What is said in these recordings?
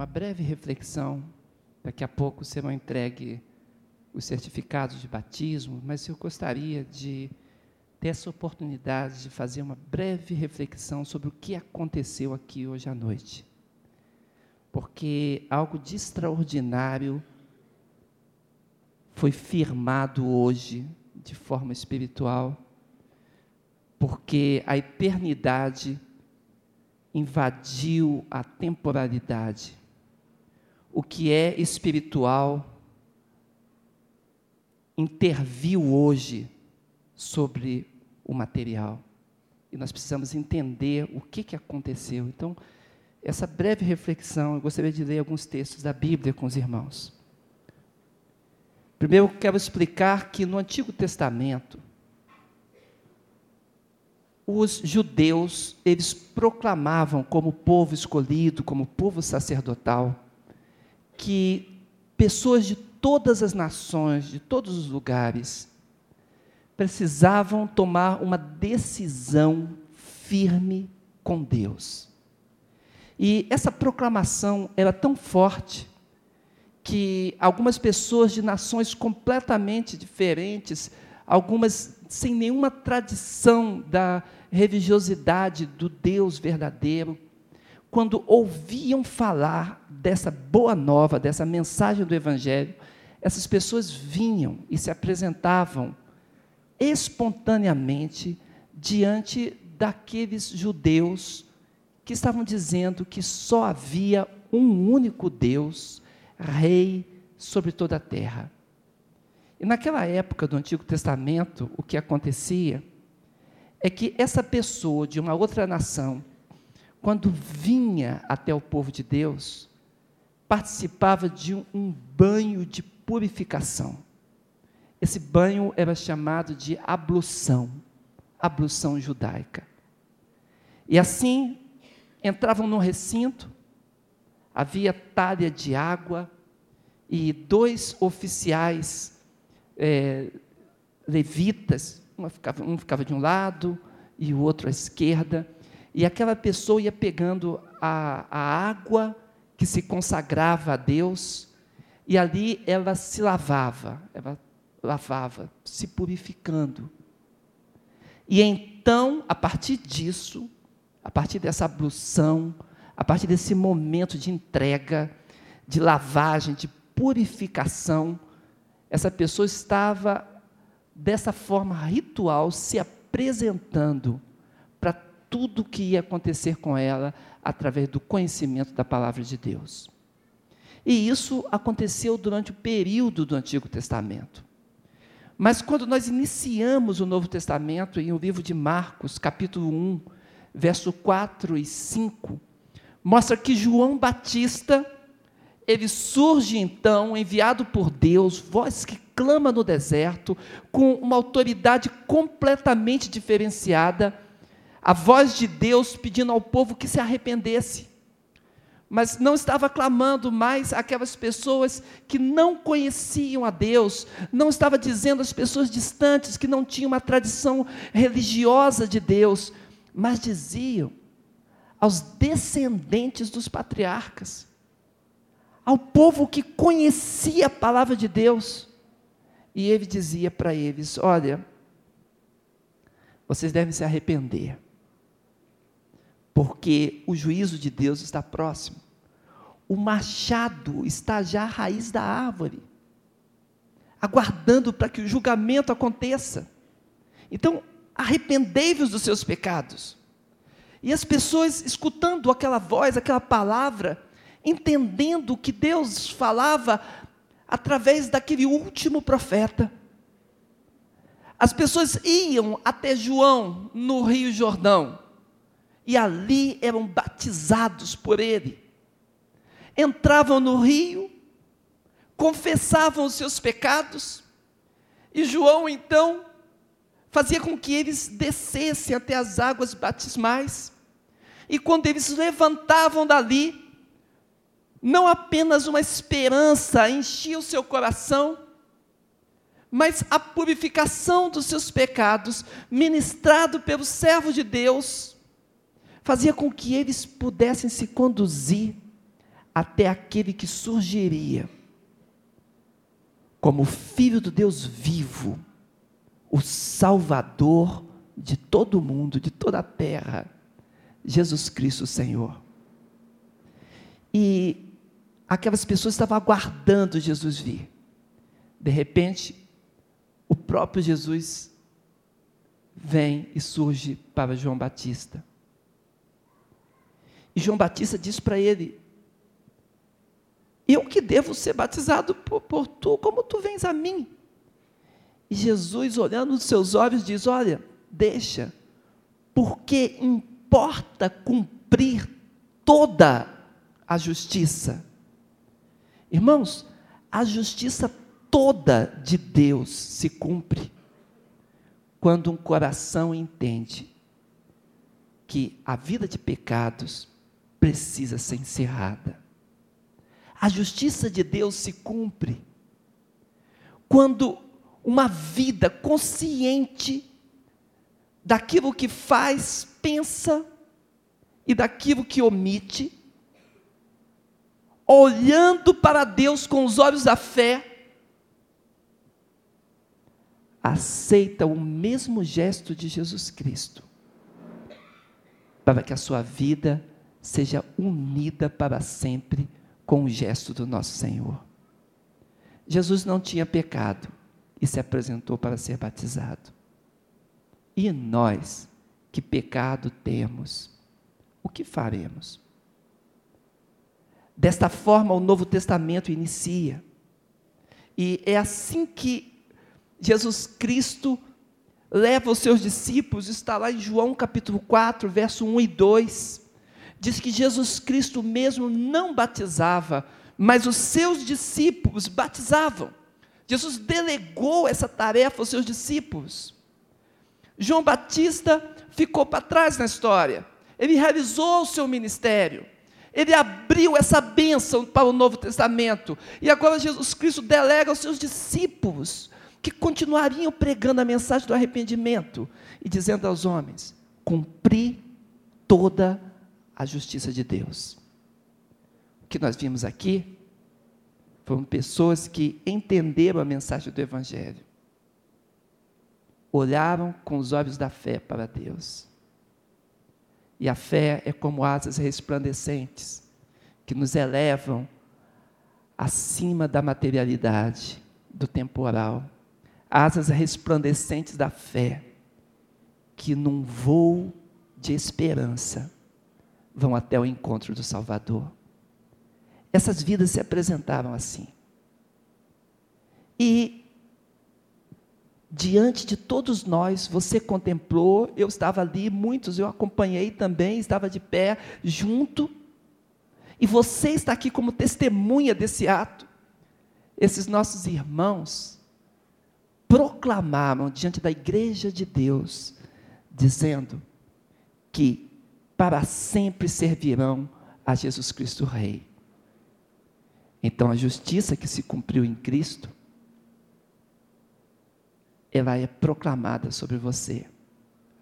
uma breve reflexão. Daqui a pouco serão entregue os certificados de batismo, mas eu gostaria de ter essa oportunidade de fazer uma breve reflexão sobre o que aconteceu aqui hoje à noite. Porque algo de extraordinário foi firmado hoje de forma espiritual, porque a eternidade invadiu a temporalidade. O que é espiritual interviu hoje sobre o material. E nós precisamos entender o que, que aconteceu. Então, essa breve reflexão, eu gostaria de ler alguns textos da Bíblia com os irmãos. Primeiro, eu quero explicar que no Antigo Testamento, os judeus, eles proclamavam como povo escolhido, como povo sacerdotal, que pessoas de todas as nações, de todos os lugares, precisavam tomar uma decisão firme com Deus. E essa proclamação era tão forte que algumas pessoas de nações completamente diferentes, algumas sem nenhuma tradição da religiosidade do Deus verdadeiro, quando ouviam falar dessa boa nova, dessa mensagem do Evangelho, essas pessoas vinham e se apresentavam espontaneamente diante daqueles judeus que estavam dizendo que só havia um único Deus, Rei sobre toda a terra. E naquela época do Antigo Testamento, o que acontecia é que essa pessoa de uma outra nação, quando vinha até o povo de Deus, participava de um banho de purificação. Esse banho era chamado de ablução, ablução judaica. E assim, entravam no recinto, havia talha de água e dois oficiais é, levitas, ficava, um ficava de um lado e o outro à esquerda, e aquela pessoa ia pegando a, a água que se consagrava a Deus, e ali ela se lavava, ela lavava, se purificando. E então, a partir disso, a partir dessa ablução, a partir desse momento de entrega, de lavagem, de purificação, essa pessoa estava dessa forma ritual se apresentando tudo que ia acontecer com ela através do conhecimento da palavra de Deus. E isso aconteceu durante o período do Antigo Testamento. Mas quando nós iniciamos o Novo Testamento, em o livro de Marcos, capítulo 1, verso 4 e 5, mostra que João Batista, ele surge então, enviado por Deus, voz que clama no deserto, com uma autoridade completamente diferenciada, a voz de Deus pedindo ao povo que se arrependesse. Mas não estava clamando mais aquelas pessoas que não conheciam a Deus, não estava dizendo às pessoas distantes que não tinham uma tradição religiosa de Deus, mas diziam aos descendentes dos patriarcas, ao povo que conhecia a palavra de Deus. E ele dizia para eles: Olha, vocês devem se arrepender, porque o juízo de Deus está próximo. O machado está já à raiz da árvore, aguardando para que o julgamento aconteça. Então, arrependei-vos dos seus pecados. E as pessoas escutando aquela voz, aquela palavra, entendendo que Deus falava através daquele último profeta. As pessoas iam até João no Rio Jordão e ali eram batizados por ele. Entravam no rio, confessavam os seus pecados, e João então fazia com que eles descessem até as águas batismais. E quando eles levantavam dali, não apenas uma esperança enchia o seu coração, mas a purificação dos seus pecados, ministrado pelo servo de Deus, fazia com que eles pudessem se conduzir até aquele que surgiria como Filho do Deus vivo, o Salvador de todo mundo, de toda a terra, Jesus Cristo Senhor. E aquelas pessoas estavam aguardando Jesus vir. De repente, o próprio Jesus vem e surge para João Batista. E João Batista diz para ele: Eu que devo ser batizado por, por tu, como tu vens a mim? E Jesus, olhando nos seus olhos, diz: Olha, deixa, porque importa cumprir toda a justiça. Irmãos, a justiça toda de Deus se cumpre quando um coração entende que a vida de pecados precisa ser encerrada. A justiça de Deus se cumpre quando uma vida consciente daquilo que faz, pensa e daquilo que omite, olhando para Deus com os olhos da fé, aceita o mesmo gesto de Jesus Cristo, para que a sua vida seja unida para sempre com o gesto do nosso Senhor. Jesus não tinha pecado e se apresentou para ser batizado. E nós, que pecado temos, o que faremos? Desta forma, o Novo Testamento inicia. E é assim que Jesus Cristo leva os seus discípulos, está lá em João capítulo 4, verso 1 e 2. Diz que Jesus Cristo mesmo não batizava, mas os seus discípulos batizavam. Jesus delegou essa tarefa aos seus discípulos. João Batista ficou para trás na história. Ele realizou o seu ministério. Ele abriu essa bênção para o Novo Testamento. E agora Jesus Cristo delega aos seus discípulos que continuariam pregando a mensagem do arrependimento e dizendo aos homens: cumpri toda a justiça de Deus. O que nós vimos aqui foram pessoas que entenderam a mensagem do Evangelho olharam com os olhos da fé para Deus. E a fé é como asas resplandecentes que nos elevam acima da materialidade, do temporal. Asas resplandecentes da fé que num voo de esperança vão até o encontro do Salvador. Essas vidas se apresentavam assim. E diante de todos nós, você contemplou, eu estava ali, muitos eu acompanhei também, estava de pé junto, e você está aqui como testemunha desse ato. Esses nossos irmãos proclamaram diante da igreja de Deus, dizendo que para sempre servirão a Jesus Cristo Rei. Então a justiça que se cumpriu em Cristo ela é proclamada sobre você.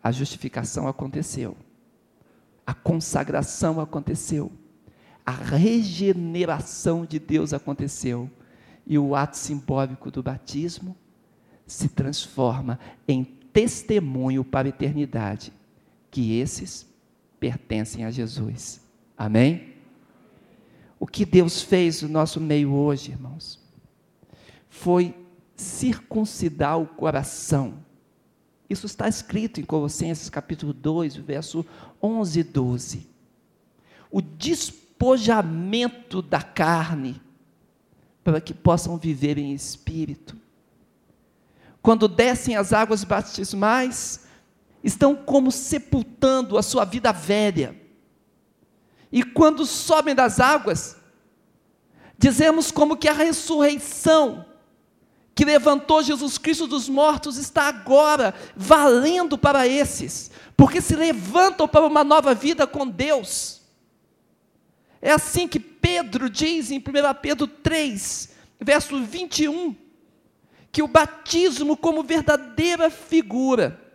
A justificação aconteceu. A consagração aconteceu. A regeneração de Deus aconteceu. E o ato simbólico do batismo se transforma em testemunho para a eternidade que esses pertencem a Jesus. Amém? O que Deus fez no nosso meio hoje, irmãos, foi circuncidar o coração. Isso está escrito em Colossenses capítulo 2, verso 11 e 12. O despojamento da carne para que possam viver em espírito. Quando descem as águas batismais, estão como sepultando a sua vida velha. E quando sobem das águas, dizemos como que a ressurreição que levantou Jesus Cristo dos mortos está agora valendo para esses, porque se levantam para uma nova vida com Deus. É assim que Pedro diz em 1 Pedro 3, verso 21, que o batismo, como verdadeira figura,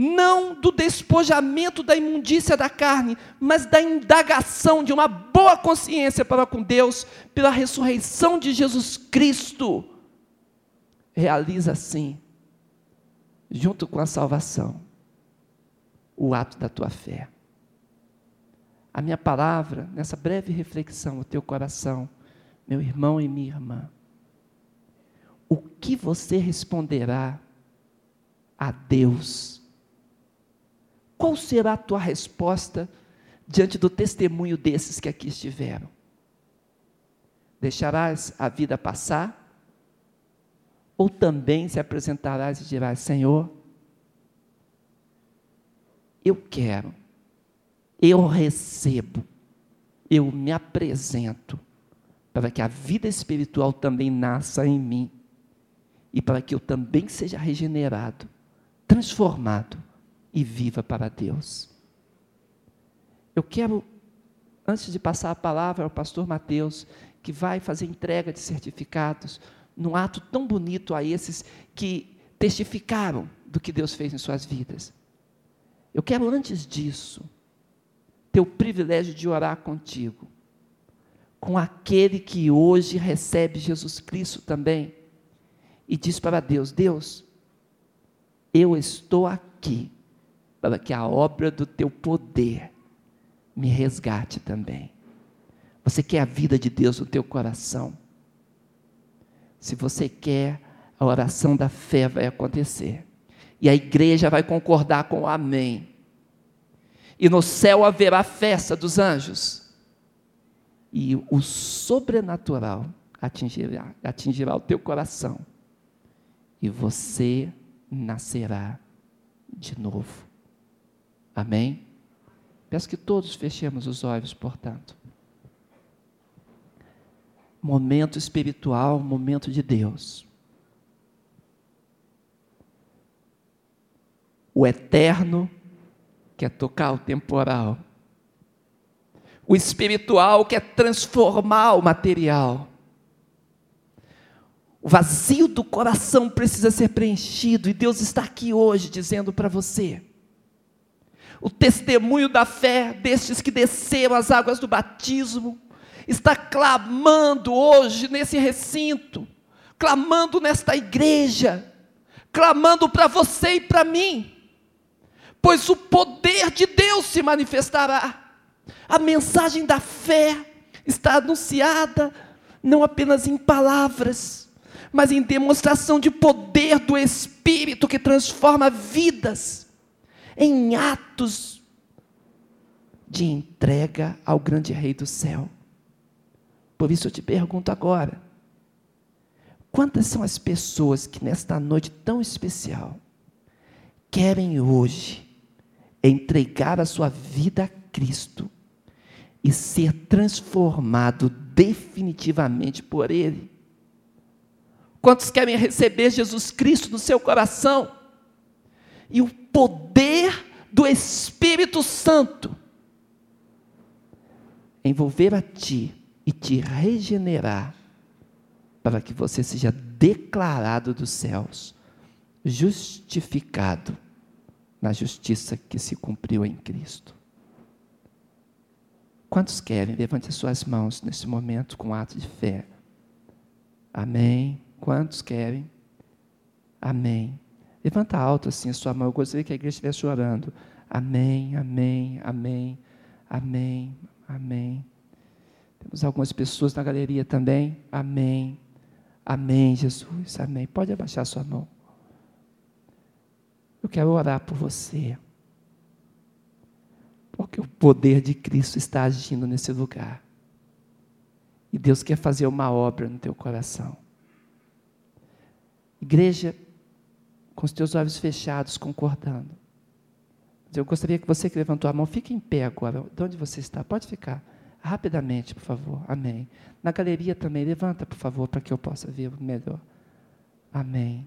não do despojamento da imundícia da carne, mas da indagação de uma boa consciência para com Deus, pela ressurreição de Jesus Cristo. Realiza assim, junto com a salvação, o ato da tua fé. A minha palavra, nessa breve reflexão, o teu coração, meu irmão e minha irmã, o que você responderá a Deus? Qual será a tua resposta diante do testemunho desses que aqui estiveram? Deixarás a vida passar? Ou também se apresentarás e dirás: Senhor, eu quero, eu recebo, eu me apresento, para que a vida espiritual também nasça em mim e para que eu também seja regenerado, transformado e viva para Deus. Eu quero, antes de passar a palavra ao pastor Mateus, que vai fazer entrega de certificados, num ato tão bonito a esses que testificaram do que Deus fez em suas vidas. Eu quero, antes disso, ter o privilégio de orar contigo, com aquele que hoje recebe Jesus Cristo também, e diz para Deus: Deus, eu estou aqui para que a obra do teu poder me resgate também. Você quer a vida de Deus no teu coração? Se você quer, a oração da fé vai acontecer. E a igreja vai concordar com o amém. E no céu haverá festa dos anjos. E o sobrenatural atingirá, atingirá o teu coração. E você nascerá de novo. Amém? Peço que todos fechemos os olhos, portanto. Momento espiritual, momento de Deus. O eterno quer tocar o temporal. O espiritual quer transformar o material. O vazio do coração precisa ser preenchido e Deus está aqui hoje dizendo para você: o testemunho da fé destes que desceram as águas do batismo, está clamando hoje nesse recinto, clamando nesta igreja, clamando para você e para mim, pois o poder de Deus se manifestará. A mensagem da fé está anunciada não apenas em palavras, mas em demonstração de poder do Espírito que transforma vidas em atos de entrega ao grande Rei do céu. Por isso eu te pergunto agora: quantas são as pessoas que nesta noite tão especial querem hoje entregar a sua vida a Cristo e ser transformado definitivamente por Ele? Quantos querem receber Jesus Cristo no seu coração? E o poder do Espírito Santo envolver a ti e te regenerar, para que você seja declarado dos céus, justificado na justiça que se cumpriu em Cristo. Quantos querem? Levante as suas mãos nesse momento com ato de fé. Amém. Quantos querem? Amém. Levanta alto assim a sua mão. Eu gostaria que a igreja estivesse orando. Amém, amém, amém, amém, amém. Temos algumas pessoas na galeria também. Amém, amém, Jesus, amém. Pode abaixar sua mão. Eu quero orar por você. Porque o poder de Cristo está agindo nesse lugar. E Deus quer fazer uma obra no teu coração. Igreja, com os teus olhos fechados, concordando. Eu gostaria que você que levantou a mão, fique em pé agora. De onde você está? Pode ficar. Rapidamente, por favor. Amém. Na galeria também, levanta, por favor, para que eu possa ver melhor. Amém.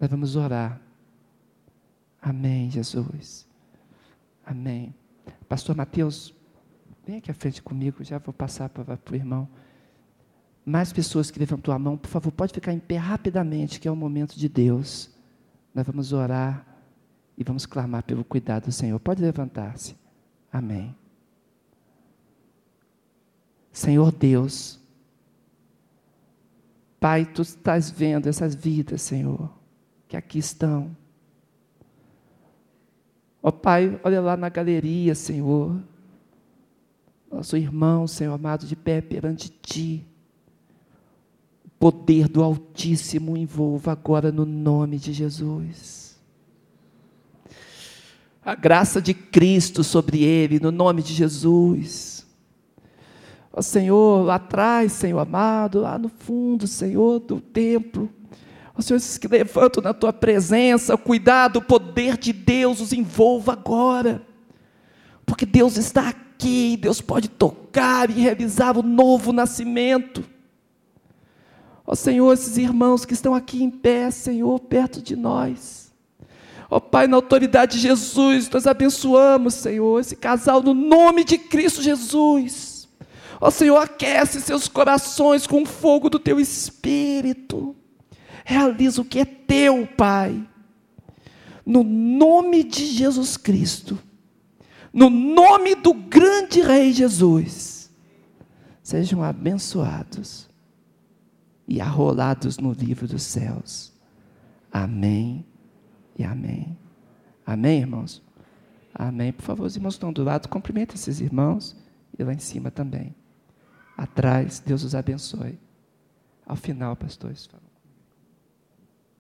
Nós vamos orar. Amém, Jesus. Amém. Pastor Mateus, vem aqui à frente comigo, já vou passar para, o irmão. Mais pessoas que levantou a mão, por favor, pode ficar em pé rapidamente, que é o momento de Deus. Nós vamos orar e vamos clamar pelo cuidado do Senhor. Pode levantar-se. Amém. Senhor Deus, Pai, tu estás vendo essas vidas, Senhor, que aqui estão. Ó Pai, olha lá na galeria, Senhor. Nosso irmão, Senhor amado, de pé perante Ti. Poder do Altíssimo envolva agora no nome de Jesus. A graça de Cristo sobre ele, no nome de Jesus. Ó Senhor, lá atrás, Senhor amado, lá no fundo, Senhor, do templo. Ó Senhor, esses que levantam na tua presença, cuidado, o poder de Deus os envolva agora. Porque Deus está aqui, Deus pode tocar e realizar o novo nascimento. Ó Senhor, esses irmãos que estão aqui em pé, Senhor, perto de nós. Ó Pai, na autoridade de Jesus, nós abençoamos, Senhor, esse casal no nome de Cristo Jesus. Ó Senhor, aquece seus corações com o fogo do teu espírito. Realiza o que é teu, Pai. No nome de Jesus Cristo. No nome do grande Rei Jesus. Sejam abençoados e arrolados no livro dos céus. Amém e amém. Amém, irmãos? Amém. Por favor, os irmãos estão do lado, cumprimentem esses irmãos e lá em cima também atrás. Deus os abençoe. Ao final, pastores, falam.